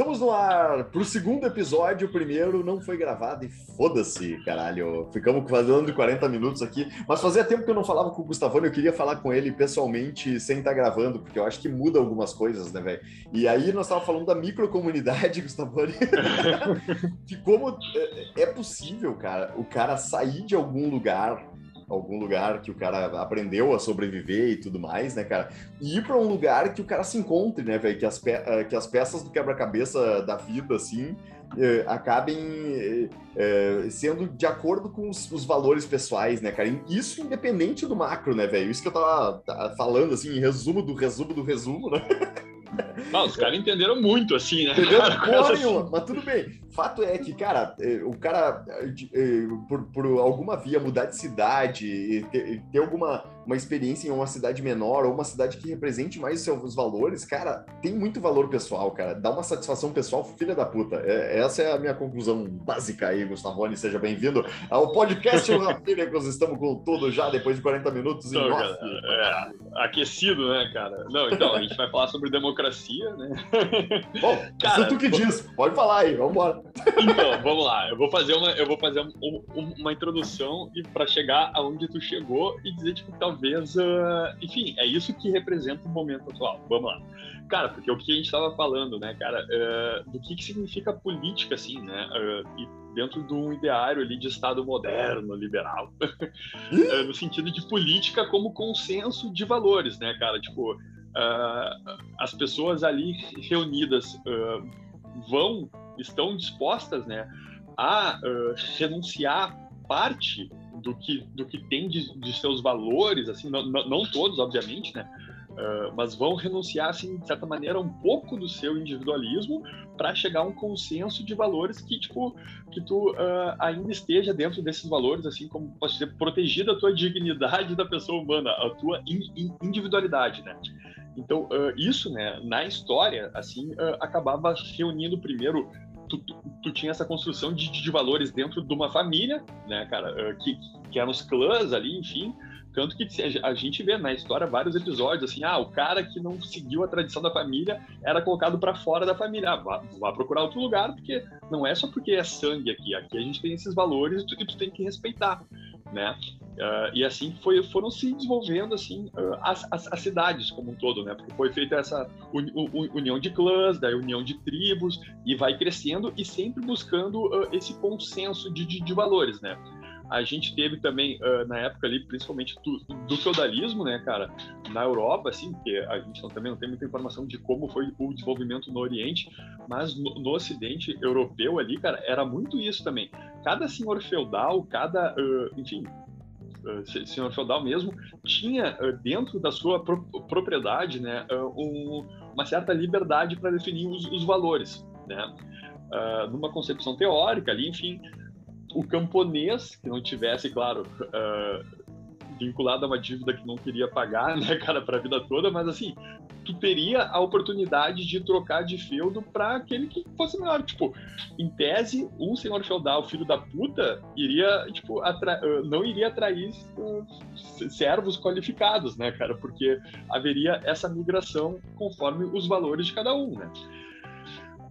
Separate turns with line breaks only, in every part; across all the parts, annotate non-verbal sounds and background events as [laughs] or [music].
Estamos no ar pro segundo episódio. O primeiro não foi gravado e foda-se, caralho. Ficamos fazendo 40 minutos aqui. Mas fazia tempo que eu não falava com o Gustavone. Eu queria falar com ele pessoalmente sem estar gravando, porque eu acho que muda algumas coisas, né, velho? E aí nós estávamos falando da microcomunidade, [laughs] Gustavone. [laughs] que como é, é possível, cara, o cara sair de algum lugar algum lugar que o cara aprendeu a sobreviver e tudo mais, né, cara? E ir para um lugar que o cara se encontre, né, velho? Que, as eh, que as peças do quebra-cabeça da vida, assim, eh, acabem eh, sendo de acordo com os, os, valores pessoais, né, cara? Isso independente do macro, né, velho? Isso que eu tava falando, assim, em resumo do resumo do resumo, né? [laughs]
Não, os caras entenderam muito, assim, né?
Entendeu? [laughs] Porra nenhuma, mas tudo bem. Fato é que, cara, é, o cara, é, por, por alguma via, mudar de cidade, ter, ter alguma uma experiência em uma cidade menor ou uma cidade que represente mais os seus valores, cara, tem muito valor pessoal, cara. Dá uma satisfação pessoal, filha da puta. É, essa é a minha conclusão básica aí, Gustavone. Seja bem-vindo ao podcast Rapínicos. [laughs] Estamos com tudo já depois de 40 minutos.
Então, cara, é, aquecido, né, cara? Não, então, a gente vai falar sobre democracia, né? [laughs]
Bom, [laughs] cara, tu que diz. Pode falar aí, vamos embora.
Então, vamos lá. Eu vou fazer uma, eu vou fazer um, um, uma introdução e para chegar aonde tu chegou e dizer tipo talvez, uh, enfim, é isso que representa o momento atual. Vamos lá, cara, porque o que a gente estava falando, né, cara, uh, do que, que significa política, assim, né, uh, e dentro de um ideário ali de Estado moderno, liberal, [laughs] no sentido de política como consenso de valores, né, cara, tipo as pessoas ali reunidas vão estão dispostas, né, a uh, renunciar parte do que do que tem de, de seus valores, assim, não, não, todos, obviamente, né, uh, mas vão renunciar, assim, de certa maneira, um pouco do seu individualismo para chegar a um consenso de valores que, tipo, que tu uh, ainda esteja dentro desses valores, assim, como posso dizer, protegida a tua dignidade da pessoa humana, a tua in, in, individualidade, né. Então, uh, isso, né, na história, assim, acabava reunindo primeiro tu, tu, tu, tinha essa construção de, de, valores dentro de uma família, né, cara, eh, que, que eram os clãs ali, enfim, tanto que a gente vê na história vários episódios assim, ah, o cara que não seguiu a tradição da família era colocado para fora da família, ah, vá, vá, procurar outro lugar, porque não é só porque é sangue aqui, aqui a gente tem esses valores e tu, e tu tem que respeitar, né? Uh, e assim foi, foram se desenvolvendo assim uh, as, as, as, cidades como um todo, né? Porque foi feita essa uni, união de clãs, da união de tribos e vai crescendo e sempre buscando uh, esse consenso de, de, de, valores, né? A gente teve também na época ali, principalmente do, do, feudalismo, né, cara, na Europa, assim, porque a gente não, também não tem muita informação de como foi o desenvolvimento no Oriente, mas no, no Ocidente europeu ali, cara, era muito isso também. Cada senhor feudal, cada, enfim, uh, senhor feudal mesmo, tinha uh, dentro da sua pro propriedade né, uh, um, uma certa liberdade para definir os, os, valores. Né? numa concepção teórica ali, enfim, o camponês que não tivesse, claro, vinculado a uma dívida que não queria pagar, [laughs] né, cara, para a vida toda, mas assim, tu teria a oportunidade de trocar de feudo para aquele que fosse melhor. Tipo, em tese, um senhor feudal, filho da puta, iria, tipo, atra... não iria atrair uh, servos qualificados, né, cara? Porque haveria essa migração conforme os valores de cada um, né?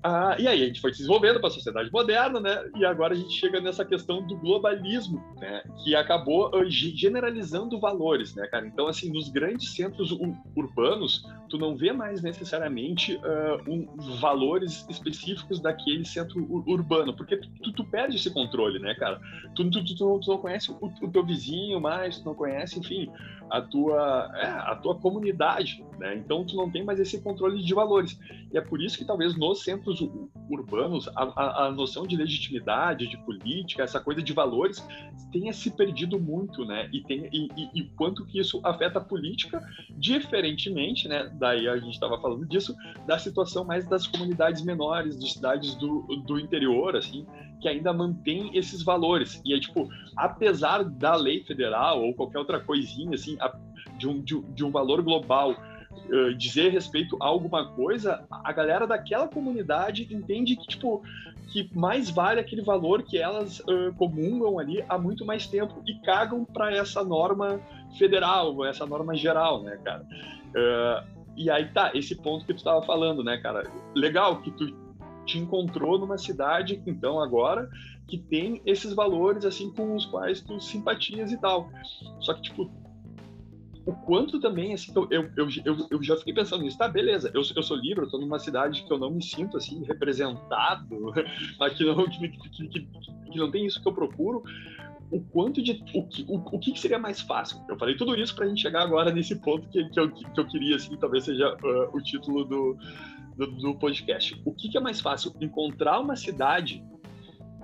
Ah, e aí a gente foi se desenvolvendo para a sociedade moderna, né? E agora a gente chega nessa questão do globalismo, né? Que acabou uh, generalizando valores, né, cara? Então, assim, nos grandes centros urbanos, tu não vê mais necessariamente uh, um, valores específicos daquele centro urbano, porque tu, tu, perde esse controle, né, cara? Tu, tu, tu, tu não conhece o, o, teu vizinho mais, tu não conhece, enfim, a tua, é, a tua comunidade, né? Então, tu não tem mais esse controle de valores. E é por isso que talvez nos centros urbanos, a, a, a, noção de legitimidade, de política, essa coisa de valores, tenha se perdido muito, né? E, tem, e, e, e quanto que isso afeta a política, diferentemente, né? Daí a gente estava falando disso, da situação mais das comunidades menores, de cidades do, do interior, assim, que ainda mantém esses valores. E é tipo, apesar da lei federal ou qualquer outra coisinha, assim, de um, de, de um valor global uh, dizer respeito a alguma coisa, a galera daquela comunidade entende que, tipo, que mais vale aquele valor que elas uh, comungam ali há muito mais tempo e cagam para essa norma federal, essa norma geral, né, cara? Uh, e aí tá, esse ponto que tu estava falando, né, cara? Legal que tu te encontrou numa cidade, então agora, que tem esses valores assim com os quais tu simpatias e tal. Só que, tipo, o quanto também, assim, eu, eu, eu, eu, já fiquei pensando nisso, tá, beleza, eu, eu sou livre, eu tô numa cidade que eu não me sinto, assim, representado, [laughs] que não, que, que, que, que não tem isso que eu procuro, o quanto de. O que, o, o que seria mais fácil? Eu falei tudo isso para a gente chegar agora nesse ponto que, que, eu, que eu queria, assim, talvez seja uh, o título do, do, do, podcast. O que, que é mais fácil? Encontrar uma cidade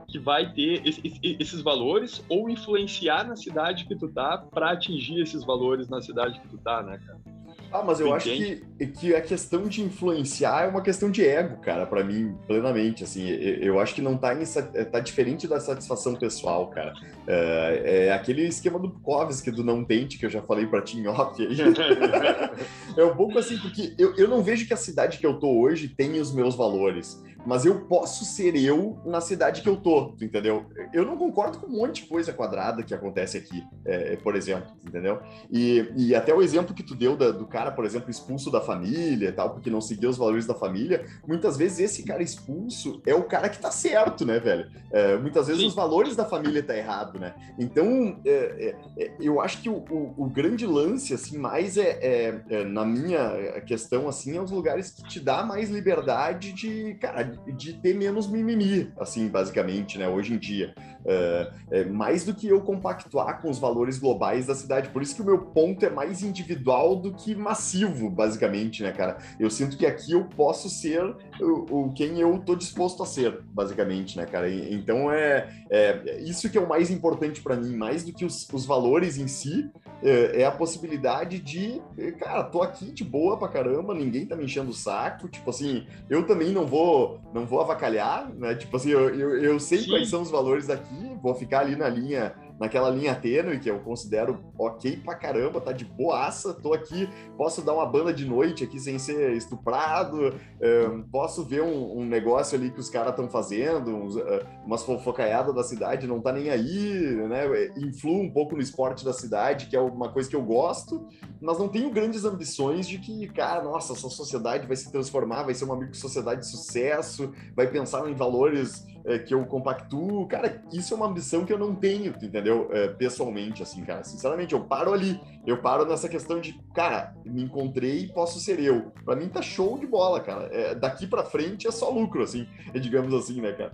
que vai ter esses valores ou influenciar na cidade que tu tá para atingir esses valores na cidade que tu tá, né, cara?
Ah, mas eu acho que, que a questão de influenciar é uma questão de ego, cara, para mim, plenamente, assim, eu acho que não tá, em, tá diferente da satisfação pessoal, cara. É, é aquele esquema do Bukowski, do não tente, que eu já falei pra ti em off aí. [laughs] é um pouco assim, porque eu, eu não vejo que a cidade que eu tô hoje tenha os meus valores mas eu posso ser eu na cidade que eu tô, entendeu? Eu não concordo com um monte de coisa quadrada que acontece aqui, é, por exemplo, entendeu? E, e até o exemplo que tu deu da, do cara, por exemplo, expulso da família e tal, porque não seguiu os valores da família, muitas vezes esse cara expulso é o cara que tá certo, né, velho? É, muitas vezes Sim. os valores da família tá errado, né? Então, é, é, é eu acho que o, o, o, grande lance, assim, mais é, é, na minha questão, assim, é os lugares que te dá mais liberdade de, cara, de ter menos mimimi, assim, basicamente, né, hoje em dia. É, é, mais do que eu compactuar com os valores globais da cidade. Por isso que o meu ponto é mais individual do que massivo, basicamente, né, cara? Eu sinto que aqui eu posso ser o, o quem eu tô disposto a ser, basicamente, né, cara? E, então é, é, isso que é o mais importante para mim, mais do que os, os valores em si, é, é, a possibilidade de, cara, tô aqui de boa pra caramba, ninguém tá me enchendo o saco, tipo assim, eu também não vou não vou avacalhar, né? Tipo assim, eu, eu, eu sei Sim. quais são os valores aqui, vou ficar ali na linha naquela linha tênue que eu considero ok pra caramba, tá de boaça, tô aqui, posso dar uma banda de noite aqui sem ser estuprado, um, posso ver um, um, negócio ali que os caras estão fazendo, uns, uh, umas fofocaiadas da cidade, não tá nem aí, né? Influo um pouco no esporte da cidade, que é uma coisa que eu gosto, mas não tenho grandes ambições de que, cara, nossa, essa sociedade vai se transformar, vai ser uma micro-sociedade de sucesso, vai pensar em valores é, que eu compactuo. Cara, isso é uma ambição que eu não tenho, entendeu? É, pessoalmente, assim, cara. Sinceramente, eu paro ali. Eu paro nessa questão de, cara, me encontrei e posso ser eu. Pra mim tá show de bola, cara. É, daqui pra frente é só lucro, assim, [laughs] digamos assim, né, cara?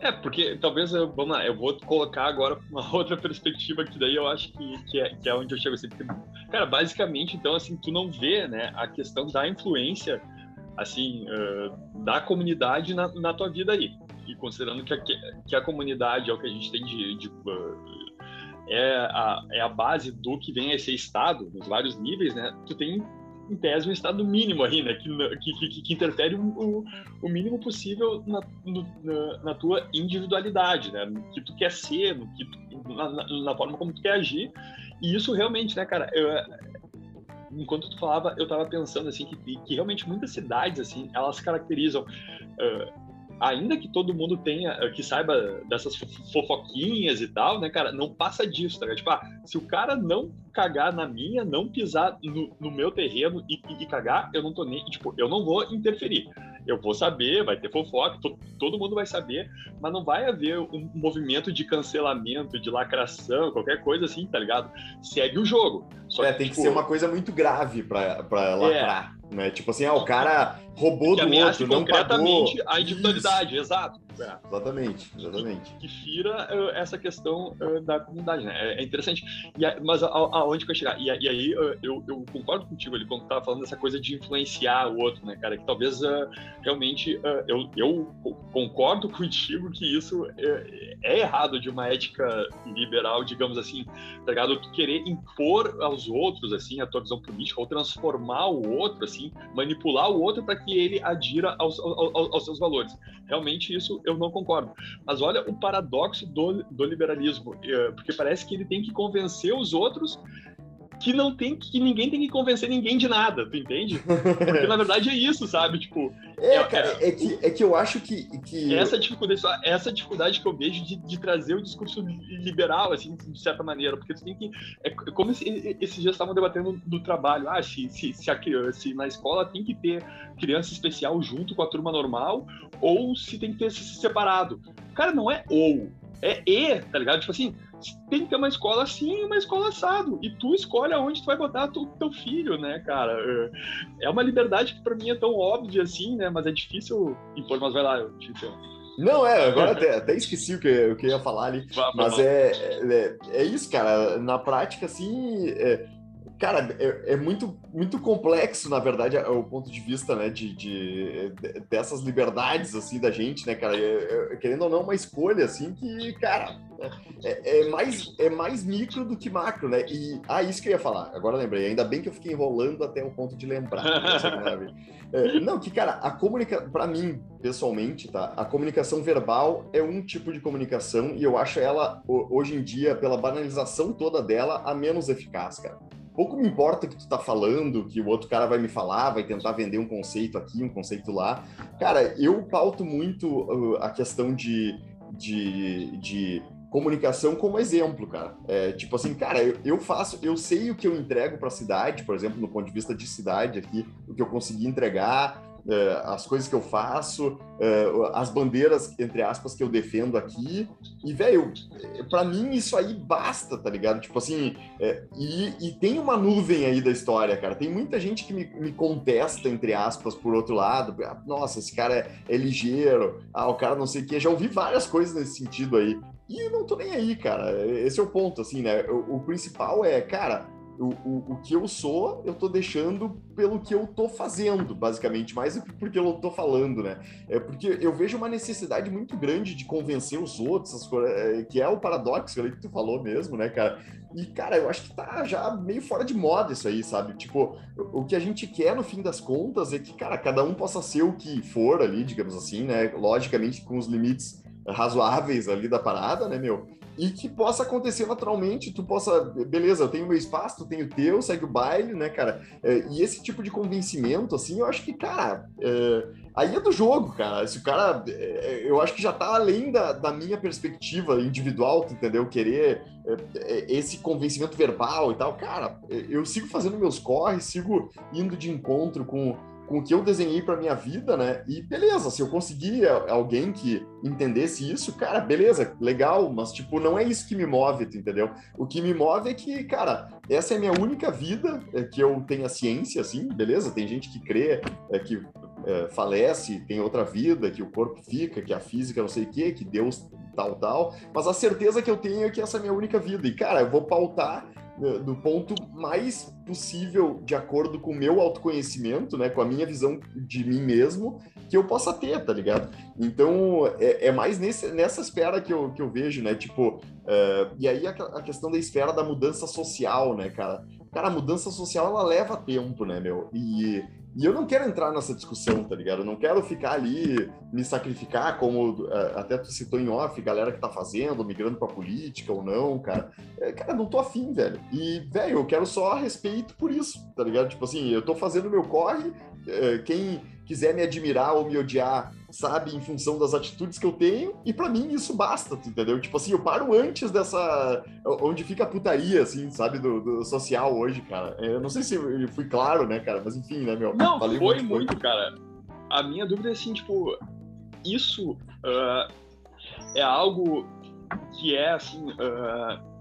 É, porque talvez, vamos lá, eu vou colocar agora uma [laughs] outra perspectiva que daí eu acho que, que, é, que é onde eu chego assim. Porque, cara, basicamente, então, assim, tu não vê, né, a questão da influência assim, uh, da comunidade na, na, tua vida aí. E considerando que a, que a comunidade é o que a gente tem de, de uh, é, a, é a base do que vem a ser Estado, nos vários níveis, né? Tu tem, em tese, um Estado mínimo aí, né? Que, que, que, interfere o, o, mínimo possível na, no, na, na, tua individualidade, né? No que tu quer ser, no que tu, na, na, forma como tu quer agir. E isso realmente, né, cara, eu, enquanto tu falava, eu tava pensando assim que, que realmente muitas cidades assim, elas caracterizam uh, ainda que todo mundo tenha, que saiba dessas fofoquinhas e tal, né, cara, não passa disso, tá? Tipo, ah, se o cara não cagar na minha, não pisar no, no meu terreno e, e, cagar, eu não tô nem, tipo, eu não vou interferir eu vou saber, vai ter fofoca, to, todo mundo vai saber, mas não vai haver um movimento de cancelamento, de lacração, qualquer coisa assim, tá ligado? Segue o jogo.
Só é, que, tem tipo, que ser uma coisa muito grave pra, pra lacrar. É. Né? Tipo assim, ah, o cara roubou que do outro, não pagou.
a individualidade, Isso. exato.
É. Exatamente, exatamente.
Que, que fira uh, essa questão uh, da comunidade, né? É, é interessante. E a, mas aonde que eu chegar? E, e aí uh, eu, eu, concordo contigo ali quando tu tava falando dessa coisa de influenciar o outro, né, cara? Que talvez realmente eu, eu concordo [laughs] contigo que isso é, é, errado de uma ética liberal, digamos assim, tá ligado? Tu querer impor aos outros, assim, a tua visão política, ou transformar o outro, assim, manipular o outro para que ele adira aos, aos, aos seus valores. Realmente isso eu não concordo. Mas olha o paradoxo do, do liberalismo, eh, porque parece que ele tem que convencer os outros que não tem que ninguém tem que convencer ninguém de nada, tu entende? Porque na verdade é isso, sabe? Tipo,
é, é cara, é, é que, é que eu acho que, que...
essa dificuldade, essa dificuldade que eu vejo de, de trazer o discurso liberal, assim, de certa maneira, porque tu tem que, é como esse, esses dias estavam debatendo do trabalho, ah, se, se, se, a, se na escola tem que ter criança especial junto com a turma normal ou se tem que ter separado. Cara, não é ou, é e, tá ligado? Tipo assim, tem que ter uma escola assim e uma escola assado. E tu escolhe aonde tu vai botar tu, teu filho, né, cara? É uma liberdade que para mim é tão óbvia assim, né? Mas é difícil impor. Mas vai lá, eu te
Não, é, agora até, até esqueci o que, o que eu ia falar ali. mas é, é, é, isso, cara. Na prática, assim, é, cara, é, é, muito, muito complexo, na verdade, o ponto de vista, né, de, de, dessas liberdades, assim, da gente, né, cara, é, é, querendo ou não, uma escolha, assim, que, cara, é, é, mais, é mais micro do que macro, né, e, ah, isso que eu ia falar, agora lembrei, ainda bem que eu fiquei enrolando até o ponto de lembrar, [laughs] é, não, que, cara, a comunicação, para mim, pessoalmente, tá, a comunicação verbal é um tipo de comunicação e eu acho ela, hoje em dia, pela banalização toda dela, a menos eficaz, cara pouco me importa o que tu tá falando, que o outro cara vai me falar, vai tentar vender um conceito aqui, um conceito lá. Cara, eu pauto muito uh, a questão de, de, de comunicação como exemplo, cara. É, tipo assim, cara, eu, eu, faço, eu sei o que eu entrego para a cidade, por exemplo, no ponto de vista de cidade aqui, o que eu consegui entregar, as coisas que eu faço, uh, as bandeiras, entre aspas, que eu defendo aqui. E, velho, para mim isso aí basta, tá ligado? Tipo assim, é, e, e, tem uma nuvem aí da história, cara. Tem muita gente que me, me contesta, entre aspas, por outro lado. Ah, nossa, esse cara é, é ligeiro, ah, o cara não sei o quê. Já ouvi várias coisas nesse sentido aí. E não tô nem aí, cara. Esse é o ponto, assim, né? O, o principal é, cara, o, o, o, que eu sou, eu tô deixando pelo que eu tô fazendo, basicamente, mais do que porque eu tô falando, né? É porque eu vejo uma necessidade muito grande de convencer os outros, é, que é o paradoxo ali que tu falou mesmo, né, cara? E, cara, eu acho que tá já meio fora de moda isso aí, sabe? Tipo, o que a gente quer, no fim das contas, é que, cara, cada um possa ser o que for ali, digamos assim, né? Logicamente, com os limites razoáveis ali da parada, né, meu? E que possa acontecer naturalmente, tu possa, beleza, eu tenho meu espaço, tu tem o teu, segue o baile, né, cara? É, e esse tipo de convencimento, assim, eu acho que, cara, é, aí é do jogo, cara. Se o cara, é, eu acho que já tá além da, da minha perspectiva individual, entendeu? Querer é, é, esse convencimento verbal e tal, cara, eu sigo fazendo meus corres, sigo indo de encontro com com o que eu desenhei para minha vida, né? E beleza, se eu conseguir alguém que entendesse isso, cara, beleza, legal, mas tipo, não é isso que me move, entendeu? O que me move é que, cara, essa é a minha única vida é, que eu tenho a ciência, assim, beleza? Tem gente que crê é, que é, falece, tem outra vida, que o corpo fica, que a física não sei o quê, que Deus tal, tal, mas a certeza que eu tenho é que essa é a minha única vida. E, cara, eu vou pautar do ponto mais possível de acordo com o meu autoconhecimento, né, com a minha visão de mim mesmo, que eu possa ter, tá ligado? Então, é, é mais nesse, nessa esfera que eu, que eu vejo, né, tipo, uh, e aí a, a, questão da esfera da mudança social, né, cara? Cara, a mudança social, ela leva tempo, né, meu? E, e eu não quero entrar nessa discussão, tá ligado? Eu não quero ficar ali, me sacrificar, como é, até tu citou em off, galera que tá fazendo, migrando pra política ou não, cara. É, cara, não tô afim, velho. E, velho, eu quero só respeito por isso, tá ligado? Tipo assim, eu tô fazendo meu corre, é, quem quiser me admirar ou me odiar, sabe, em função das atitudes que eu tenho, e para mim isso basta, entendeu? Tipo assim, eu paro antes dessa. onde fica a putaria, assim, sabe, do, do social hoje, cara. É, eu não sei se eu fui claro, né, cara, mas enfim, né, meu?
Não, foi muito, muito cara. A minha dúvida é assim, tipo, isso uh, é algo que é, assim. Uh,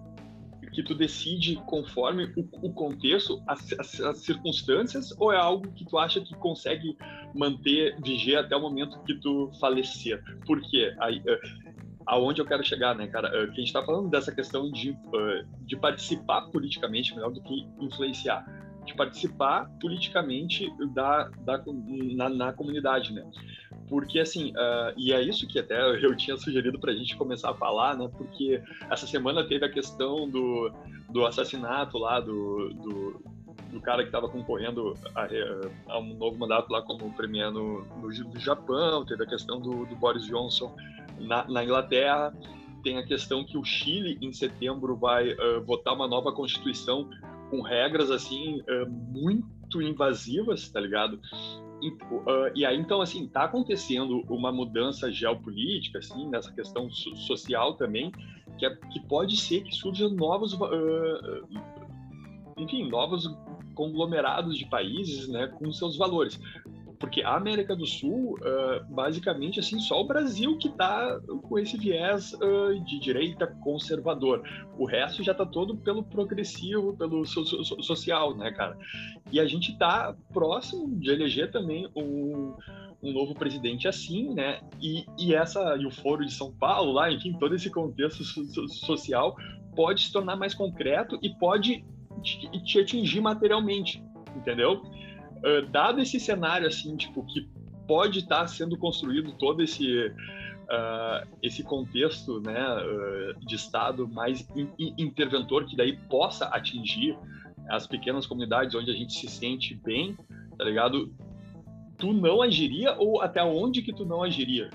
que tu decide conforme o, o contexto, as, as, as, circunstâncias, ou é algo que tu acha que consegue manter, viger até o momento que tu falecer? Por quê? Aí, uh, aonde eu quero chegar, né, cara? Uh, que a gente tá falando dessa questão de, uh, de participar politicamente melhor do que influenciar. De participar politicamente da, da, na, na comunidade, né? porque assim, uh, e é isso que até eu tinha sugerido para a gente começar a falar, né? Porque essa semana teve a questão do, do assassinato lá do, do, do cara que estava concorrendo a, a, um novo mandato lá como premier no, no, no Japão, teve a questão do, do Boris Johnson na, na, Inglaterra, tem a questão que o Chile em setembro vai uh, votar uma nova constituição com regras assim uh, muito invasivas, tá ligado? E, uh, e, aí então assim tá acontecendo uma mudança geopolítica assim nessa questão so social também que, é, que pode ser que surjam novos enfim novos conglomerados de países né com seus valores porque a América do Sul, uh, basicamente, assim, só o Brasil que está com esse viés uh, de direita conservador. O resto já está todo pelo progressivo, pelo so so social, né, cara? E a gente está próximo de eleger também um, um novo presidente assim, né? E, e essa e o Foro de São Paulo, lá, enfim, todo esse contexto so social pode se tornar mais concreto e pode te, te atingir materialmente, entendeu? Uh, dado esse cenário assim, tipo, que pode estar tá sendo construído todo esse uh, esse contexto, né, uh, de estado mais in, in, interventor que daí possa atingir as pequenas comunidades onde a gente se sente bem, tá ligado? Tu não agiria ou até onde que tu não agiria?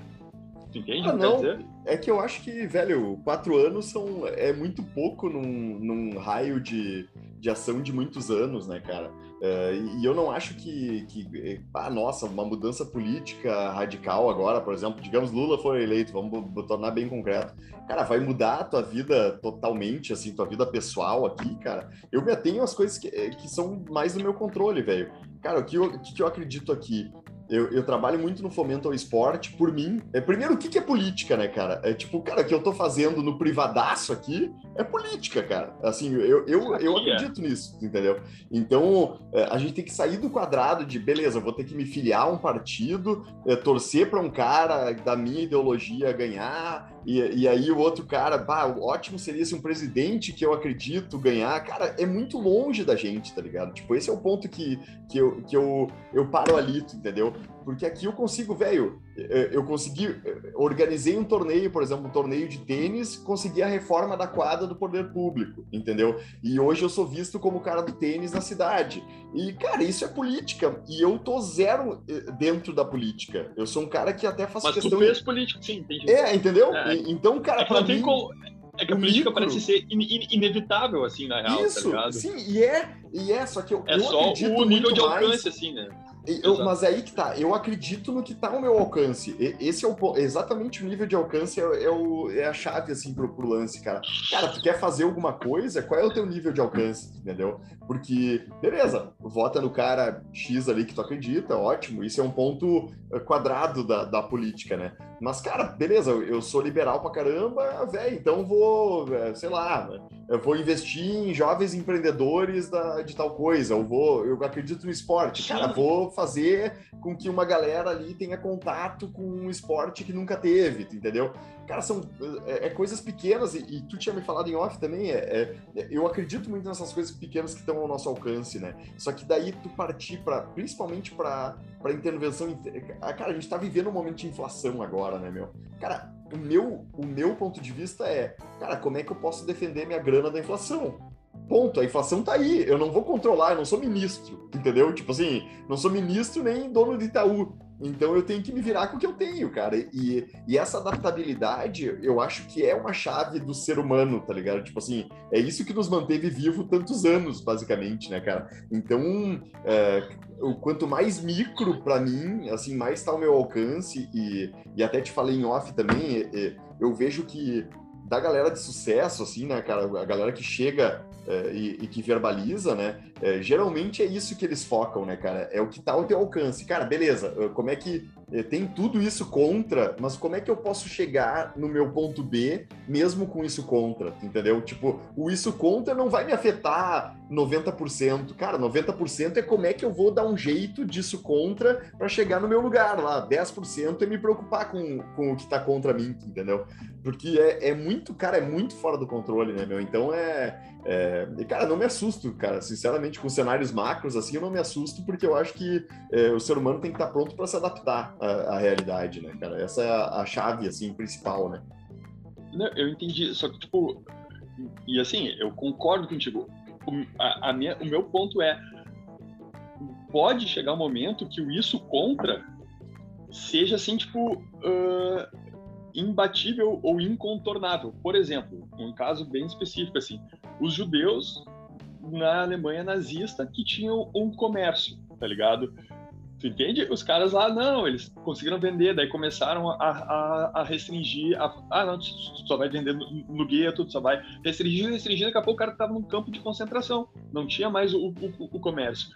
Tu entende?
Ah, não. É que eu acho que, velho, quatro anos são, é muito pouco num, num raio de, de ação de muitos anos, né, cara? Uh, e eu não acho que, que, ah, nossa, uma mudança política radical agora, por exemplo, digamos Lula foi eleito, vamos tornar bem concreto. Cara, vai mudar a tua vida totalmente, assim, tua vida pessoal aqui, cara. Eu me atenho às coisas que, que são mais do meu controle, velho. Cara, o que eu, o que eu acredito aqui? Eu, eu, trabalho muito no fomento ao esporte, por mim. É, primeiro, o que, que é política, né, cara? É tipo, cara, o que eu tô fazendo no privadaço aqui é política, cara. Assim, eu, eu, eu acredito nisso, entendeu? Então, é, a gente tem que sair do quadrado de, beleza, vou ter que me filiar a um partido, é, torcer para um cara da minha ideologia ganhar, e, e aí o outro cara, bah, ótimo seria se um presidente que eu acredito ganhar. Cara, é muito longe da gente, tá ligado? Tipo, esse é o ponto que, que, eu, que eu, eu paro ali, entendeu? Porque aqui eu consigo, velho, eh, eu consegui, eh, organizei um torneio, por exemplo, um torneio de tênis, consegui a reforma da quadra do poder público, entendeu? E hoje eu sou visto como o cara do tênis na cidade. E, cara, isso é política. E eu tô zero eh, dentro da política. Eu sou um cara que até faz
Mas
questão...
Mas tu fez político, sim, entendi.
É, entendeu? É, então, cara, é pra mim... Como...
É que a política micro... parece ser in, in, inevitável, assim, na real, tá
Isso,
tá ligado?
Sim, e é, e é, só que eu,
é
eu
só o nível de alcance, mais... assim, né?
Eu, mas é aí que tá, eu acredito no que tá ao meu alcance. Esse é o exatamente o nível de alcance, é, é, o, é a chave, assim, pro, pro, lance, cara. Cara, tu quer fazer alguma coisa, qual é o teu nível de alcance, entendeu? Porque, beleza, vota no cara X ali que tu acredita, ótimo, isso é um ponto eh, quadrado da, da política, né? Mas, cara, beleza, eu sou liberal pra caramba, velho, então vou, eh, sei lá, eu vou investir em jovens empreendedores da, de tal coisa, eu vou, eu acredito no esporte, cara, vou fazer com que uma galera ali tenha contato com um esporte que nunca teve, entendeu? Cara, são é, é coisas pequenas, e, e, tu tinha me falado em off também, é, é, eu acredito muito nessas coisas pequenas que estão ao nosso alcance, né? Só que daí tu partir para, principalmente para intervenção, cara, a gente tá vivendo um momento de inflação agora, né, meu? Cara, o meu, o meu ponto de vista é, cara, como é que eu posso defender minha grana da inflação? Ponto, a inflação tá aí, eu não vou controlar, eu não sou ministro, entendeu? Tipo assim, não sou ministro nem dono de Itaú. Então eu tenho que me virar com o que eu tenho, cara. E, e essa adaptabilidade, eu acho que é uma chave do ser humano, tá ligado? Tipo assim, é isso que nos manteve vivo tantos anos, basicamente, né, cara? Então, é, o quanto mais micro para mim, assim, mais tá ao meu alcance. E, e até te falei em off também, é, é, eu vejo que da galera de sucesso, assim, né, cara, a galera que chega é, e, e, que verbaliza, né, é, geralmente é isso que eles focam, né, cara, é o que tá ao teu alcance. Cara, beleza, como é que tem tudo isso contra, mas como é que eu posso chegar no meu ponto B mesmo com isso contra, entendeu? Tipo, o isso contra não vai me afetar 90%. Cara, 90% é como é que eu vou dar um jeito disso contra para chegar no meu lugar lá. 10% é me preocupar com, com o que tá contra mim, entendeu? Porque é, é muito, cara, é muito fora do controle, né, meu? Então é, é. Cara, não me assusto, cara. Sinceramente, com cenários macros assim, eu não me assusto porque eu acho que é, o ser humano tem que estar tá pronto para se adaptar a, a, realidade, né, cara? Essa é a, a chave, assim, principal, né?
Não, eu entendi, só que, tipo, e assim, eu concordo contigo. O, a, a minha, o meu ponto é, pode chegar um momento que o isso contra seja, assim, tipo, uh, imbatível ou incontornável. Por exemplo, um caso bem específico, assim, os judeus na Alemanha nazista que tinham um comércio, tá ligado? Tu entende? Os caras lá, não, eles conseguiram vender, daí começaram a, a, a restringir. A, ah, não, tu só vai vender no, no gueto, tu só vai restringir, restringir. Daqui a pouco o cara tava num campo de concentração, não tinha mais o, o, o comércio.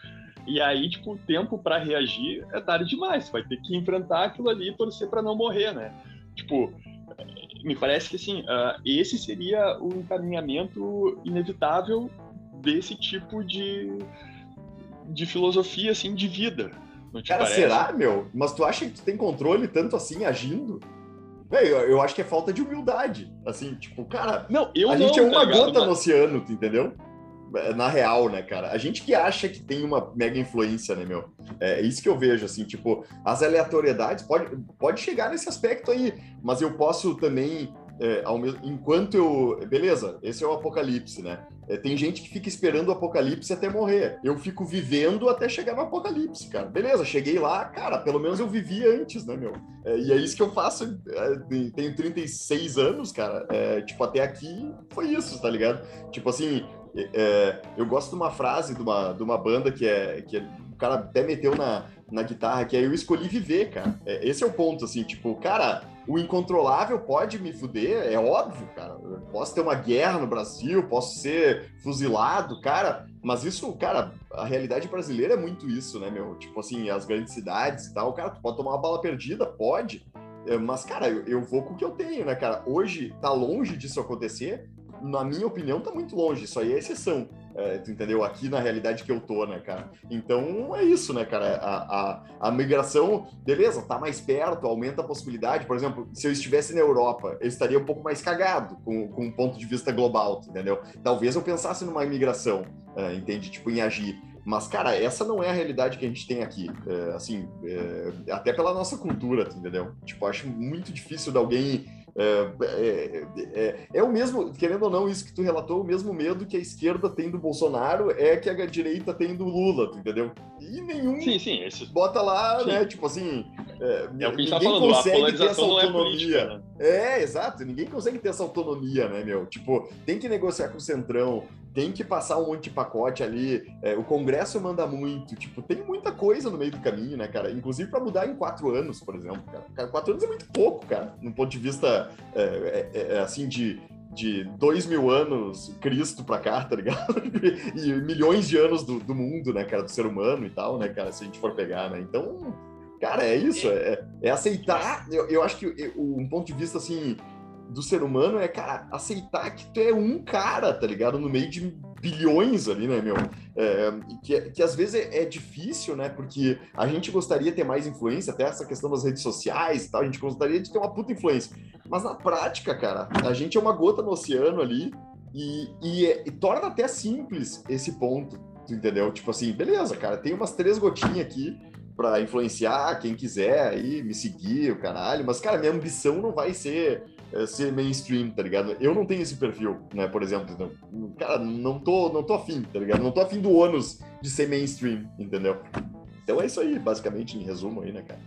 E aí, tipo, o tempo para reagir é tarde demais. Vai ter que enfrentar aquilo ali e torcer para não morrer, né? Tipo, me parece que assim, uh, esse seria o encaminhamento inevitável desse tipo de, de filosofia assim de vida.
Cara,
parece?
será, meu? Mas tu acha que tu tem controle tanto assim agindo? Véio, eu, eu acho que é falta de humildade. Assim, tipo, cara,
não, eu
a
não,
gente é uma
tá ligado,
gota
mas...
no oceano, tu entendeu? É, na real, né, cara? A gente que acha que tem uma mega influência, né, meu? É isso que eu vejo, assim, tipo, as aleatoriedades pode, pode chegar nesse aspecto aí, mas eu posso também é, mesmo, enquanto eu. Beleza, esse é o apocalipse, né? É, tem gente que fica esperando o apocalipse até morrer. Eu fico vivendo até chegar no apocalipse, cara. Beleza, cheguei lá, cara, pelo menos eu vivi antes, né, meu? É, e é isso que eu faço. É, tenho 36 anos, cara. É, tipo, até aqui foi isso, tá ligado? Tipo assim, é, eu gosto de uma frase de uma, de uma banda que é, que é, cara até meteu na, na guitarra, que é eu escolhi viver, cara. É, esse é o ponto, assim, tipo, cara, o incontrolável pode me fuder, é óbvio, cara. Eu posso ter uma guerra no Brasil, posso ser fuzilado, cara, mas isso, cara, a realidade brasileira é muito isso, né, meu? Tipo assim, as grandes cidades e tal, cara, tu pode tomar uma bala perdida, pode, é, mas, cara, eu, eu vou com o que eu tenho, né, cara? Hoje tá longe disso acontecer, na minha opinião, tá muito longe. Isso aí é exceção. É, tu entendeu? Aqui na realidade que eu tô, né, cara? Então é isso, né, cara? A, a, a, migração, beleza, tá mais perto, aumenta a possibilidade. Por exemplo, se eu estivesse na Europa, eu estaria um pouco mais cagado com, com um ponto de vista global, entendeu? Talvez eu pensasse numa imigração, é, entende? Tipo, em agir. Mas, cara, essa não é a realidade que a gente tem aqui. É, assim, é, até pela nossa cultura, entendeu? Tipo, acho muito difícil de alguém é, é, é, é, o mesmo, querendo ou não, isso que tu relatou, o mesmo medo que a esquerda tem do Bolsonaro é que a direita tem do Lula, entendeu? E nenhum
sim, sim, esse...
bota lá, sim. né? Tipo assim,
é, é o que a gente tá falando, consegue ter essa autonomia. É, política, né?
é, exato, ninguém consegue ter essa autonomia, né, meu? Tipo, tem que negociar com o Centrão, tem que passar um monte de pacote ali, é, o Congresso manda muito, tipo, tem muita coisa no meio do caminho, né, cara? Inclusive para mudar em quatro anos, por exemplo, cara. Quatro anos é muito pouco, cara, no ponto de vista, é, é, é, é assim, de, de dois mil anos Cristo pra cá, tá ligado? [laughs] e milhões de anos do, do, mundo, né, cara, do ser humano e tal, né, cara, se a gente for pegar, né? Então, cara, é isso, é, é aceitar, eu, eu acho que um ponto de vista, assim, do ser humano é, cara, aceitar que tu é um cara, tá ligado? No meio de bilhões ali, né, meu? É, que, que às vezes é, é, difícil, né? Porque a gente gostaria de ter mais influência, até essa questão das redes sociais e tal, a gente gostaria de ter uma puta influência. Mas na prática, cara, a gente é uma gota no oceano ali e, e, é, e torna até simples esse ponto, tu entendeu? Tipo assim, beleza, cara, tem umas três gotinhas aqui para influenciar quem quiser aí, me seguir, o caralho, mas, cara, minha ambição não vai ser ser mainstream, tá ligado? Eu não tenho esse perfil, né, por exemplo. Então, cara, não tô, não tô afim, tá ligado? Não tô afim do ônus de ser mainstream, entendeu? Então é isso aí, basicamente, em resumo aí, né, cara?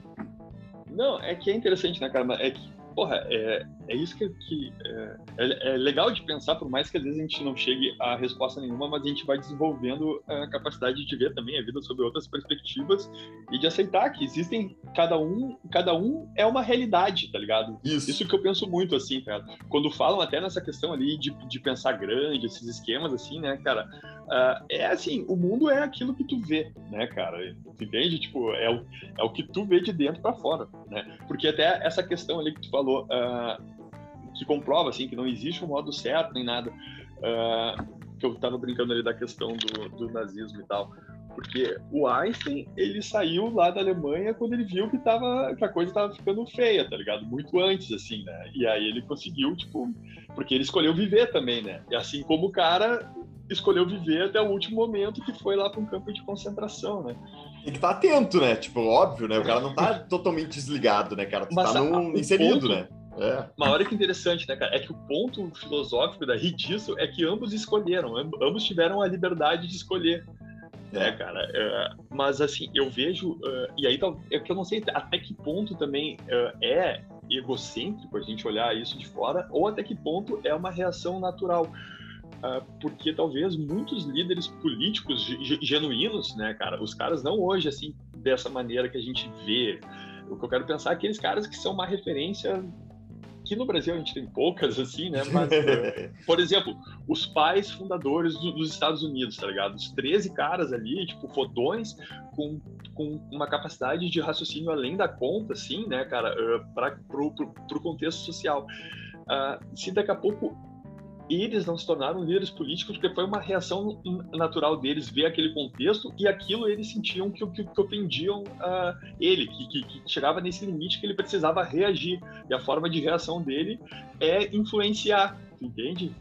Não, é que é interessante, né, cara? É que porra, é, é isso que, que é, é, é, legal de pensar, por mais que às vezes a gente não chegue a resposta nenhuma, mas a gente vai desenvolvendo a capacidade de ver também a vida sob outras perspectivas e de aceitar que existem cada um, cada um é uma realidade, tá ligado?
Isso.
Isso que eu penso muito assim, cara. Quando falam até nessa questão ali de, de pensar grande, esses esquemas assim, né, cara? Uh, é assim, o mundo é aquilo que tu vê, né, cara? Tu entende? Tipo, é o, é o que tu vê de dentro para fora, né? Porque até essa questão ali que tu falou, uh, que comprova, assim, que não existe um modo certo nem nada, uh, que eu tava brincando ali da questão do, do nazismo e tal. Porque o Einstein, ele saiu lá da Alemanha quando ele viu que, tava, que a coisa tava ficando feia, tá ligado? Muito antes, assim, né? E aí ele conseguiu, tipo... Porque ele escolheu viver também, né? E assim como o cara escolheu viver até o último momento que foi lá para um campo de concentração, né?
Tem que estar tá atento, né? Tipo, óbvio, né? O cara não tá [laughs] totalmente desligado, né, cara? Tu Mas tá num, inserido, ponto, né?
É. Uma hora que interessante, né, cara? É que o ponto filosófico daí disso é que ambos escolheram, ambos tiveram a liberdade de escolher. Né, cara? É, mas assim, eu vejo, uh, e aí é que eu não sei até que ponto também uh, é egocêntrico a gente olhar isso de fora, ou até que ponto é uma reação natural porque talvez muitos líderes políticos genuínos, né, cara, os caras não hoje, assim, dessa maneira que a gente vê. O que eu quero pensar é aqueles caras que são uma referência que no Brasil a gente tem poucas, assim, né? Mas, [laughs] por exemplo, os pais fundadores do, dos Estados Unidos, tá ligado? Os 13 caras ali, tipo, fodões, com, com uma capacidade de raciocínio além da conta, assim, né, cara, uh, para pro, pro, pro contexto social. Uh, se daqui a pouco eles não se tornaram líderes políticos porque foi uma reação natural deles ver aquele contexto e aquilo eles sentiam que, que, que ofendiam uh, ele, que, que, que, chegava nesse limite que ele precisava reagir. E a forma de reação dele é influenciar, entende?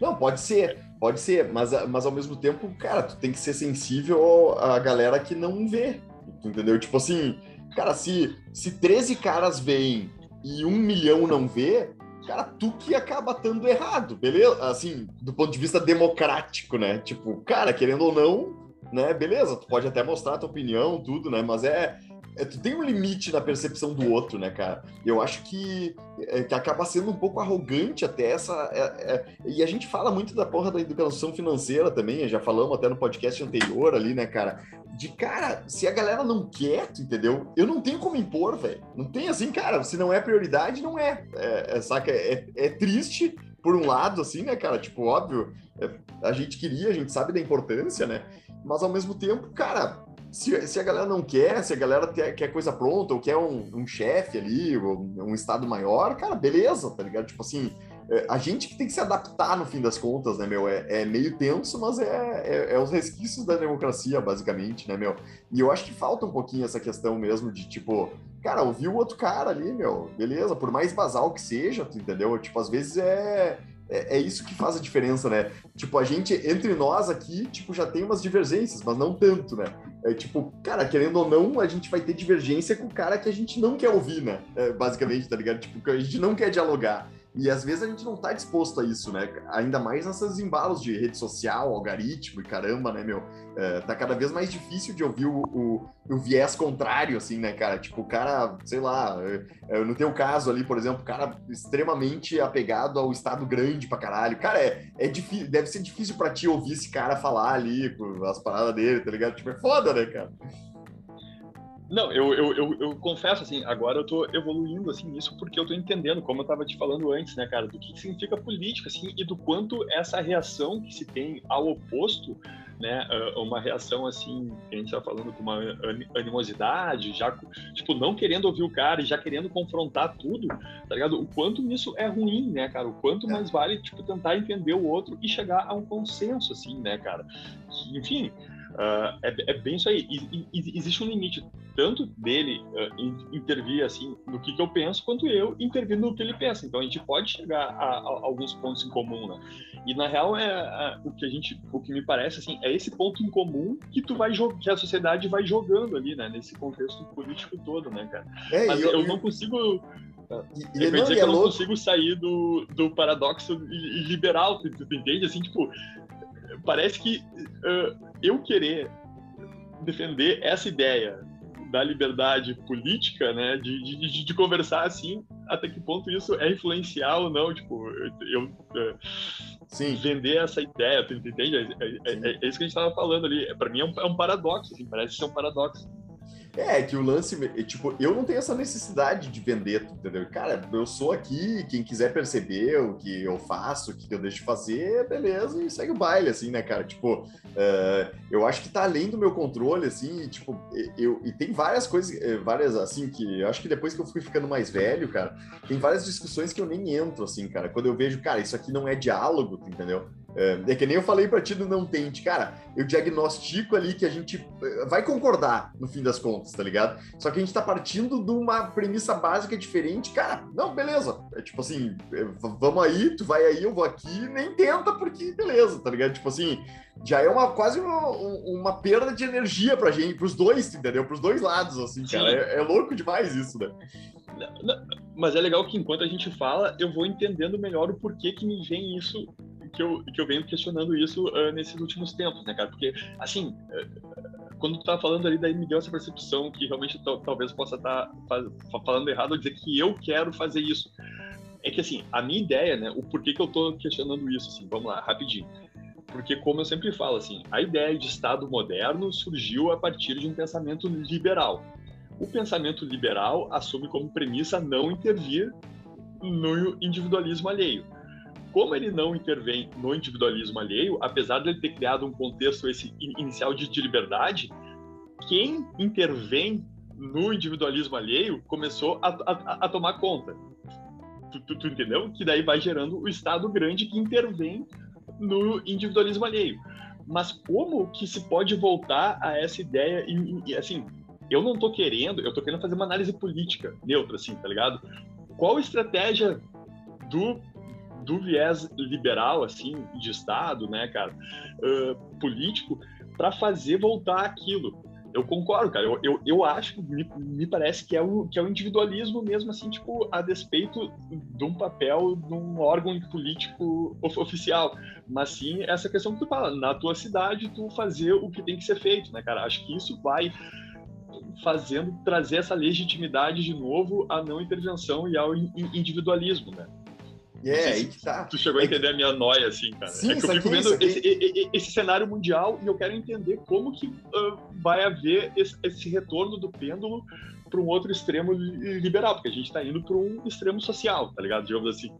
Não, pode ser, pode ser, mas, mas ao mesmo tempo, cara, tu tem que ser sensível à galera que não vê, entendeu? Tipo assim, cara, se, se 13 caras veem e um milhão não vê, cara, tu que acaba estando errado, beleza? Assim, do ponto de vista democrático, né? Tipo, cara, querendo ou não, né? Beleza, tu pode até mostrar a tua opinião, tudo, né? Mas é, é, tu tem um limite na percepção do outro, né, cara? Eu acho que, é, que acaba sendo um pouco arrogante até essa. É, é e a gente fala muito da porra da educação financeira também, já falamos até no podcast anterior ali, né, cara? De cara, se a galera não quer, entendeu? Eu não tenho como impor, velho. Não tem assim, cara, se não é prioridade, não é. é, é saca? É, é triste, por um lado, assim, né, cara? Tipo, óbvio, a gente queria, a gente sabe da importância, né? Mas ao mesmo tempo, cara, se, se a galera não quer, se a galera quer, quer coisa pronta, ou quer um, um chefe ali, ou um estado maior, cara, beleza, tá ligado? Tipo assim, é, a gente que tem que se adaptar no fim das contas, né, meu? É, é meio tenso, mas é, é, é, os resquícios da democracia, basicamente, né, meu? E eu acho que falta um pouquinho essa questão mesmo de, tipo, cara, ouvir o outro cara ali, meu, beleza, por mais basal que seja, tu entendeu? Tipo, às vezes é é, é, isso que faz a diferença, né? Tipo, a gente, entre nós aqui, tipo, já tem umas divergências, mas não tanto, né? É tipo, cara, querendo ou não, a gente vai ter divergência com o cara que a gente não quer ouvir, né? É, basicamente, tá ligado? Tipo, que a gente não quer dialogar. E às vezes a gente não tá disposto a isso, né? Ainda mais nessas embalos de rede social, algoritmo e caramba, né, meu? É, tá cada vez mais difícil de ouvir o, o, o, viés contrário, assim, né, cara? Tipo, o cara, sei lá, é, é no teu caso ali, por exemplo, o cara extremamente apegado ao estado grande pra caralho. Cara, é, é difícil, deve ser difícil pra ti ouvir esse cara falar ali, as paradas dele, tá ligado? Tipo, é foda, né, cara?
Não, eu, eu, eu, eu, confesso, assim, agora eu tô evoluindo, assim, nisso porque eu tô entendendo, como eu tava te falando antes, né, cara, do que significa política, assim, e do quanto essa reação que se tem ao oposto, né, uma reação, assim, que a gente tá falando com uma animosidade, já, tipo, não querendo ouvir o cara e já querendo confrontar tudo, tá ligado? O quanto isso é ruim, né, cara? O quanto mais vale, tipo, tentar entender o outro e chegar a um consenso, assim, né, cara? Enfim, Uh, é, é, bem isso aí. E, e, existe um limite tanto dele uh, intervir assim no que, que, eu penso, quanto eu intervir no que ele pensa. Então a gente pode chegar a, a, a alguns pontos em comum, né? E na real é o que a gente, o que me parece assim, é esse ponto em comum que tu vai que a sociedade vai jogando ali, né? Nesse contexto político todo, né, cara? É, Mas eu, eu, não consigo e, e não, dizer que eu não consigo sair do, do paradoxo liberal, tu, tu entende? Assim, tipo, parece que uh, eu querer defender essa ideia da liberdade política, né, de, de, de, conversar assim, até que ponto isso é influenciar ou não, tipo, eu, eu Sim. vender essa ideia, tu entende? É, é, é, é isso que a gente estava falando ali. Para mim é um, é um paradoxo, assim, parece ser um paradoxo.
É, que o lance, tipo, eu não tenho essa necessidade de vender, entendeu? Cara, eu sou aqui, quem quiser perceber o que eu faço, o que eu deixo de fazer, beleza, e segue o baile, assim, né, cara? Tipo, uh, eu acho que tá além do meu controle, assim, e, tipo, eu, e tem várias coisas, eh, várias, assim, que eu acho que depois que eu fui ficando mais velho, cara, tem várias discussões que eu nem entro, assim, cara, quando eu vejo, cara, isso aqui não é diálogo, entendeu? É, é, que nem eu falei para ti do não tente. Cara, eu diagnostico ali que a gente eh, vai concordar no fim das contas, tá ligado? Só que a gente tá partindo de uma premissa básica diferente. Cara, não, beleza. É tipo assim, é, vamos aí, tu vai aí, eu vou aqui, nem tenta porque beleza, tá ligado? Tipo assim, já é uma quase uma, uma perda de energia pra gente, pros dois, entendeu? Pros dois lados, assim, cara. É, é, louco demais isso, né?
Mas é legal que enquanto a gente fala, eu vou entendendo melhor o porquê que me vem isso que eu, que eu venho questionando isso uh, nesses últimos tempos, né, cara? Porque, assim, uh, quando tu tá falando ali, daí me deu essa percepção que realmente talvez possa estar tá falando errado ou dizer que eu quero fazer isso. é que assim, a minha ideia, né, o porquê que eu tô questionando isso, assim, vamos lá, rapidinho. Porque, como eu sempre falo, assim, a ideia de Estado moderno surgiu a partir de um pensamento liberal. O pensamento liberal assume como premissa não intervir no individualismo alheio. Como ele não intervém no individualismo alheio, apesar de ele ter criado um contexto esse inicial de, de liberdade, quem intervém no individualismo alheio começou a, a, a tomar conta. Tu, tu, tu, entendeu? Que daí vai gerando o Estado grande que intervém no individualismo alheio. Mas como que se pode voltar a essa ideia e, e assim, eu não tô querendo, eu tô querendo fazer uma análise política neutra, assim, tá ligado? Qual estratégia do do viés liberal, assim, de Estado, né, cara, uh, político, para fazer voltar aquilo eu concordo, cara. Eu, eu, eu acho, me, me parece que é, o, que é o individualismo mesmo, assim, tipo, a despeito de um papel de um órgão político of, oficial. Mas sim essa questão que tu fala, na tua cidade, tu fazer o que tem que ser feito, né, cara? Acho que isso vai fazendo, trazer essa legitimidade de novo à não intervenção e ao individualismo, né?
É, aí que tá.
Tu chegou
é
a entender que... a minha noia, assim, cara.
Sim,
é que eu fico vendo esse, esse, cenário mundial e eu quero entender como que uh, vai haver esse, esse, retorno do pêndulo para um outro extremo liberal, porque a gente está indo para um extremo social, tá ligado? Digamos assim.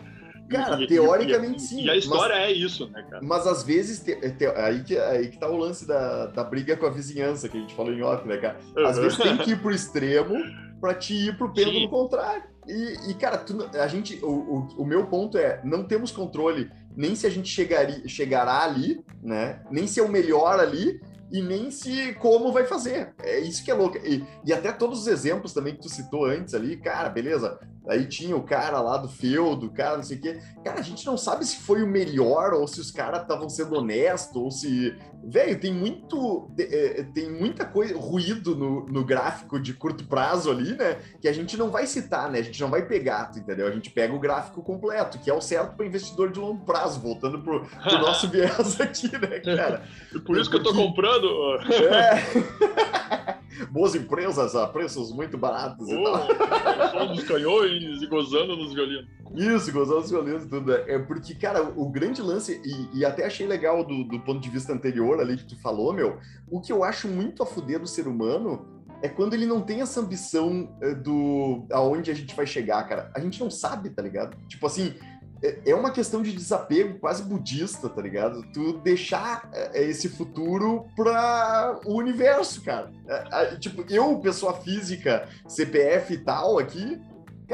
Cara, e, teoricamente e, sim.
E a história mas, é isso, né, cara?
Mas às vezes, te, te, aí, que, aí que tá o lance da, da briga com a vizinhança, que a gente falou em off, né, cara? Às uhum. vezes tem que ir pro [laughs] extremo para te ir pro pêndulo sim. contrário. E, e cara, tu, a gente, o, o, o, meu ponto é, não temos controle nem se a gente chegaria, chegará ali, né? Nem se é o melhor ali e nem se como vai fazer. É isso que é louco. E, e até todos os exemplos também que tu citou antes ali, cara, beleza. Aí tinha o cara lá do feudo, cara, não sei o quê. Cara, a gente não sabe se foi o melhor ou se os caras estavam sendo honestos ou se. Velho, tem muito. É, tem muita coisa, ruído no, no gráfico de curto prazo ali, né? Que a gente não vai citar, né? A gente não vai pegar, entendeu? A gente pega o gráfico completo, que é o certo para investidor de longo prazo, voltando pro, pro nosso [laughs] viés aqui, né, cara? [laughs]
Por isso que eu tô comprando. É. [laughs]
boas empresas a preços muito baratos oh, e
tal. dos canhões e gozando nos violinos.
Isso, violinos e tudo. É porque, cara, o grande lance, e, e até achei legal do, do, ponto de vista anterior ali que tu falou, meu, o que eu acho muito a fuder do ser humano é quando ele não tem essa ambição eh, do aonde a gente vai chegar, cara. A gente não sabe, tá ligado? Tipo assim, é, é uma questão de desapego quase budista, tá ligado? Tu deixar é, é, esse futuro para o universo, cara. Tipo, eu, pessoa física, CPF e tal aqui,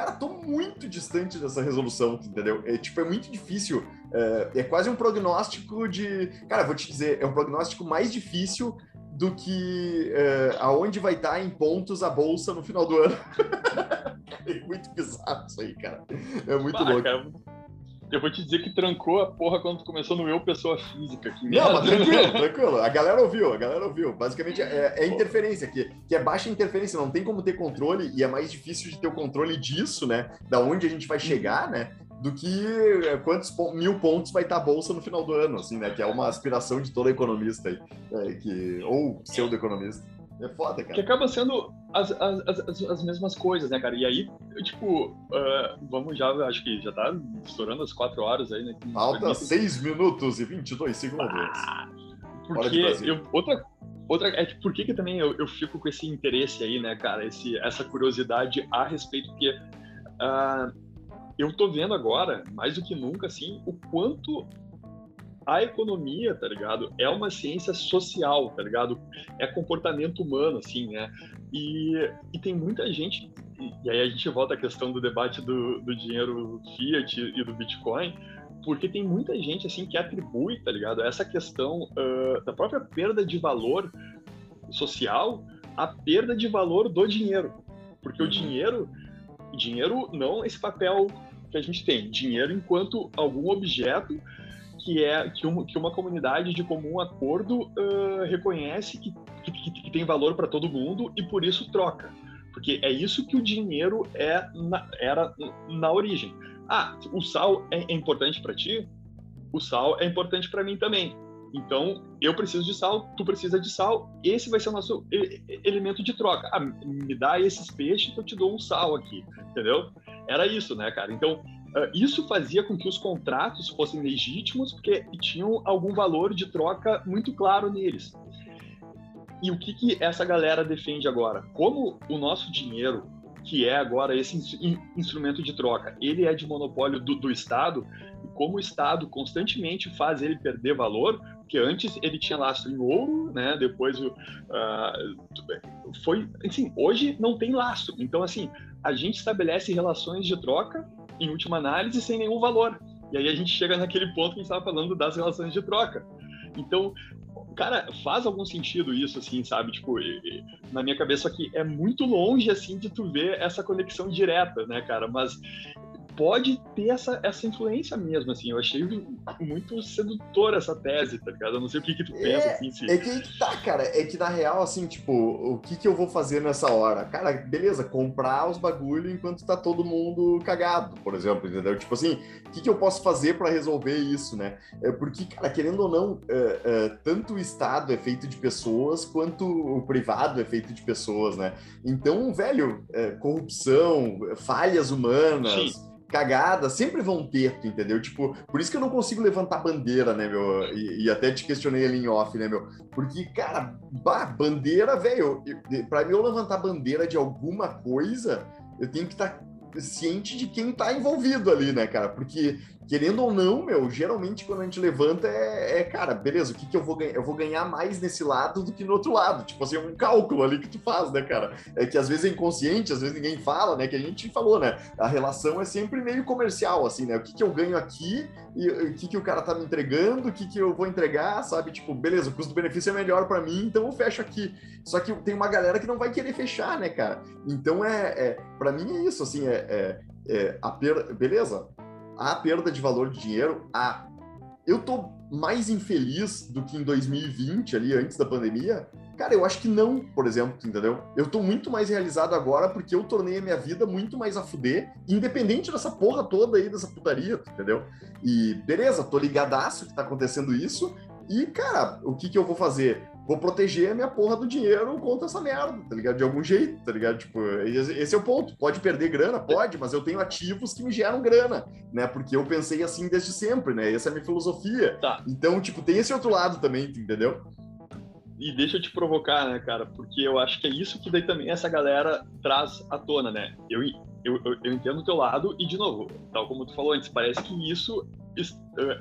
cara, tô muito distante dessa resolução, entendeu? É, tipo, é muito difícil. É, é quase um prognóstico de. Cara, vou te dizer, é um prognóstico mais difícil do que é, aonde vai estar em pontos a bolsa no final do ano. [laughs] é muito bizarro isso aí, cara. É muito ah, louco. Cara,
eu vou te dizer que trancou a porra quando começou no eu, pessoa física. Que
não, mas tranquilo, [laughs] tranquilo. A galera ouviu, a galera ouviu. Basicamente é, é interferência, que, que é baixa interferência, não tem como ter controle e é mais difícil de ter o controle disso, né? Da onde a gente vai chegar, né? Do que é, quantos mil pontos vai estar a bolsa no final do ano, assim, né? Que é uma aspiração de todo economista aí, é, que, ou pseudo-economista. É foda, cara.
Que acaba sendo as, as, as, as, mesmas coisas, né, cara? E aí, eu, tipo, uh, vamos já, acho que já tá estourando as quatro horas aí, né?
Falta seis minutos e 22 segundos. Ah,
porque eu, outra, outra é que por que, que também eu, eu fico com esse interesse aí, né, cara? Esse, essa curiosidade a respeito, porque uh, eu tô vendo agora, mais do que nunca, assim, o quanto a economia, tá ligado? É uma ciência social, tá ligado? É comportamento humano, assim, né? E, e tem muita gente, e aí a gente volta à questão do debate do, do dinheiro fiat e do Bitcoin, porque tem muita gente, assim, que atribui, tá ligado? Essa questão uh, da própria perda de valor social à perda de valor do dinheiro. Porque o uhum. dinheiro, dinheiro não esse papel que a gente tem, dinheiro enquanto algum objeto que é que, um, que uma comunidade de comum acordo uh, reconhece que, que, que, tem valor para todo mundo e por isso troca. Porque é isso que o dinheiro é na, era na origem. Ah, o sal é, é importante para ti? O sal é importante para mim também. Então, eu preciso de sal, tu precisa de sal, esse vai ser o nosso elemento de troca. Ah, me dá esses peixes que eu te dou um sal aqui, entendeu? Era isso, né, cara? Então, isso fazia com que os contratos fossem legítimos, porque tinham algum valor de troca muito claro neles. E o que, que essa galera defende agora? Como o nosso dinheiro, que é agora esse instrumento de troca, ele é de monopólio do, do Estado, e como o Estado constantemente faz ele perder valor, porque antes ele tinha lastro em ouro, né? Depois uh, foi, assim, hoje não tem lastro. Então, assim, a gente estabelece relações de troca, em última análise, sem nenhum valor. E aí a gente chega naquele ponto que a gente estava falando das relações de troca. Então, cara, faz algum sentido isso, assim, sabe? Tipo, na minha cabeça aqui é muito longe, assim, de tu ver essa conexão direta, né, cara? Mas pode ter essa, essa influência mesmo, assim. Eu achei muito sedutora essa tese, tá ligado? Eu não sei o que que tu é, pensa, assim. Se...
É que tá, cara. É que, na real, assim, tipo, o que que eu vou fazer nessa hora? Cara, beleza, comprar os bagulho enquanto tá todo mundo cagado, por exemplo, entendeu? Tipo assim, o que que eu posso fazer para resolver isso, né? É porque, cara, querendo ou não, é, é, tanto o Estado é feito de pessoas, quanto o privado é feito de pessoas, né? Então, velho, corrupção, falhas humanas... Sim cagadas sempre vão ter, entendeu? Tipo, por isso que eu não consigo levantar bandeira, né, meu? E, e até te questionei ali em off, né, meu? Porque, cara, bah, bandeira, velho, para mim eu levantar bandeira de alguma coisa, eu tenho que estar tá ciente de quem tá envolvido ali, né, cara? Porque querendo ou não, meu, geralmente quando a gente levanta é, é, cara, beleza, o que, que eu vou ganhar? Eu vou ganhar mais nesse lado do que no outro lado. Tipo assim, um cálculo ali que tu faz, né, cara? É que às vezes é inconsciente, às vezes ninguém fala, né? Que a gente falou, né? A relação é sempre meio comercial, assim, né? O que, que eu ganho aqui e o que, que o cara tá me entregando, o que, que eu vou entregar, sabe? Tipo, beleza, o custo-benefício é melhor para mim, então eu fecho aqui. Só que tem uma galera que não vai querer fechar, né, cara? Então é, é para mim é isso, assim, é, é, é a per... beleza há perda de valor de dinheiro? Há. Eu tô mais infeliz do que em 2020, ali, antes da pandemia? Cara, eu acho que não, por exemplo, entendeu? Eu tô muito mais realizado agora porque eu tornei a minha vida muito mais a fuder, independente dessa porra toda aí, dessa putaria, entendeu? E beleza, tô ligadaço que tá acontecendo isso, e, cara, o que que eu vou fazer? vou proteger a minha porra do dinheiro contra essa merda, tá ligado? De algum jeito, tá ligado? Tipo, esse é o ponto. Pode perder grana? Pode, mas eu tenho ativos que me geram grana, né? Porque eu pensei assim desde sempre, né? Essa é a minha filosofia. Tá. Então, tipo, tem esse outro lado também, entendeu?
E deixa eu te provocar, né, cara? Porque eu acho que é isso que daí também essa galera traz à tona, né? Eu, eu, eu, entendo o teu lado e, de novo, tal como tu falou antes, parece que isso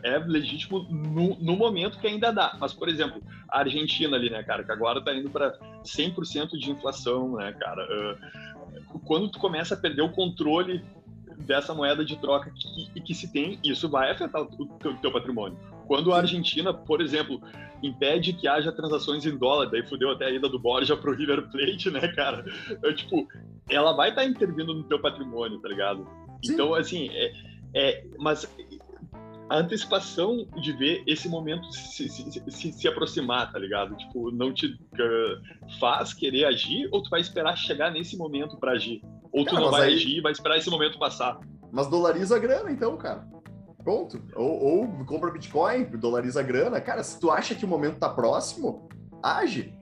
é legítimo no, no, momento que ainda dá. Mas, por exemplo, a Argentina ali, né, cara, que agora tá indo para 100% de inflação, né, cara. Uh, quando tu começa a perder o controle dessa moeda de troca que, que se tem, isso vai afetar o teu, teu, patrimônio. Quando a Argentina, por exemplo, impede que haja transações em dólar, daí fudeu até a ida do Borja pro River Plate, né, cara? É, tipo, ela vai estar tá intervindo no teu patrimônio, tá ligado? Sim. Então, assim, é, é, mas a antecipação de ver esse momento se, se, se, se, aproximar, tá ligado? Tipo, não te uh, faz querer agir ou tu vai esperar chegar nesse momento para agir? Ou tu cara, não vai aí... agir e vai esperar esse momento passar?
Mas dolariza a grana, então, cara. Ponto. Ou, ou compra Bitcoin, dolariza a grana. Cara, se tu acha que o momento tá próximo, age.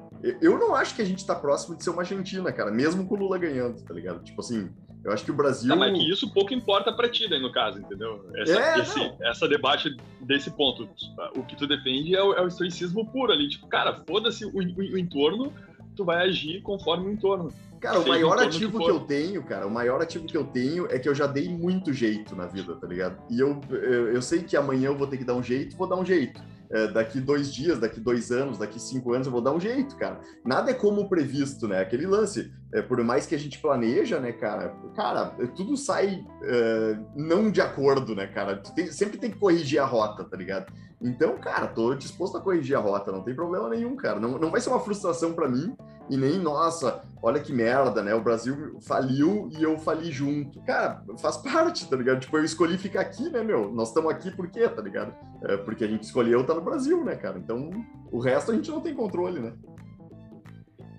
Eu não acho que a gente tá próximo de ser uma Argentina, cara, mesmo com o Lula ganhando, tá ligado? Tipo assim, eu acho que o Brasil. Tá,
mas que isso pouco importa para ti, daí, no caso, entendeu? Essa, é, esse, essa debate desse ponto. O que tu defende é o, é o estoicismo puro ali. Tipo, cara, foda-se o, o, o, entorno, tu vai agir conforme o entorno.
Cara, o maior ativo que, que eu tenho, cara, o maior ativo que eu tenho é que eu já dei muito jeito na vida, tá ligado? E eu, eu, eu sei que amanhã eu vou ter que dar um jeito, vou dar um jeito é, daqui dois dias, daqui dois anos, daqui cinco anos eu vou dar um jeito, cara. Nada é como previsto, né? Aquele lance, é, por mais que a gente planeja, né, cara? Cara, tudo sai é, não de acordo, né, cara? Tem, sempre tem que corrigir a rota, tá ligado? Então, cara, tô disposto a corrigir a rota, não tem problema nenhum, cara. Não, não vai ser uma frustração para mim e nem, nossa, olha que merda, né? O Brasil faliu e eu fali junto. Cara, faz parte, tá ligado? Tipo, eu escolhi ficar aqui, né, meu? Nós estamos aqui por quê, tá ligado? É porque a gente escolheu estar no Brasil, né, cara? Então, o resto a gente não tem controle, né?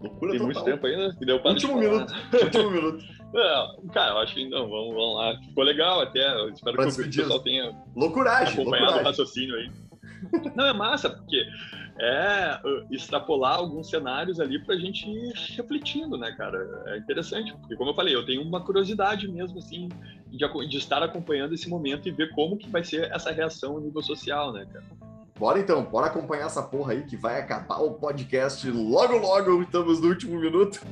Loucura tem total. muito tempo ainda que deu
para [laughs] Último minuto. Último minuto.
Não, cara, eu acho que não, vamos, vamos lá. Ficou legal até. Eu espero pra que o pessoal tenha
loucuragem,
acompanhado
loucuragem.
o raciocínio aí. [laughs] Não, é massa, porque é extrapolar alguns cenários ali para a gente ir refletindo, né, cara? É interessante, porque como eu falei, eu tenho uma curiosidade mesmo, assim, de, de estar acompanhando esse momento e ver como que vai ser essa reação a nível social, né, cara?
Bora então, bora acompanhar essa porra aí que vai acabar o podcast logo logo, estamos no último minuto.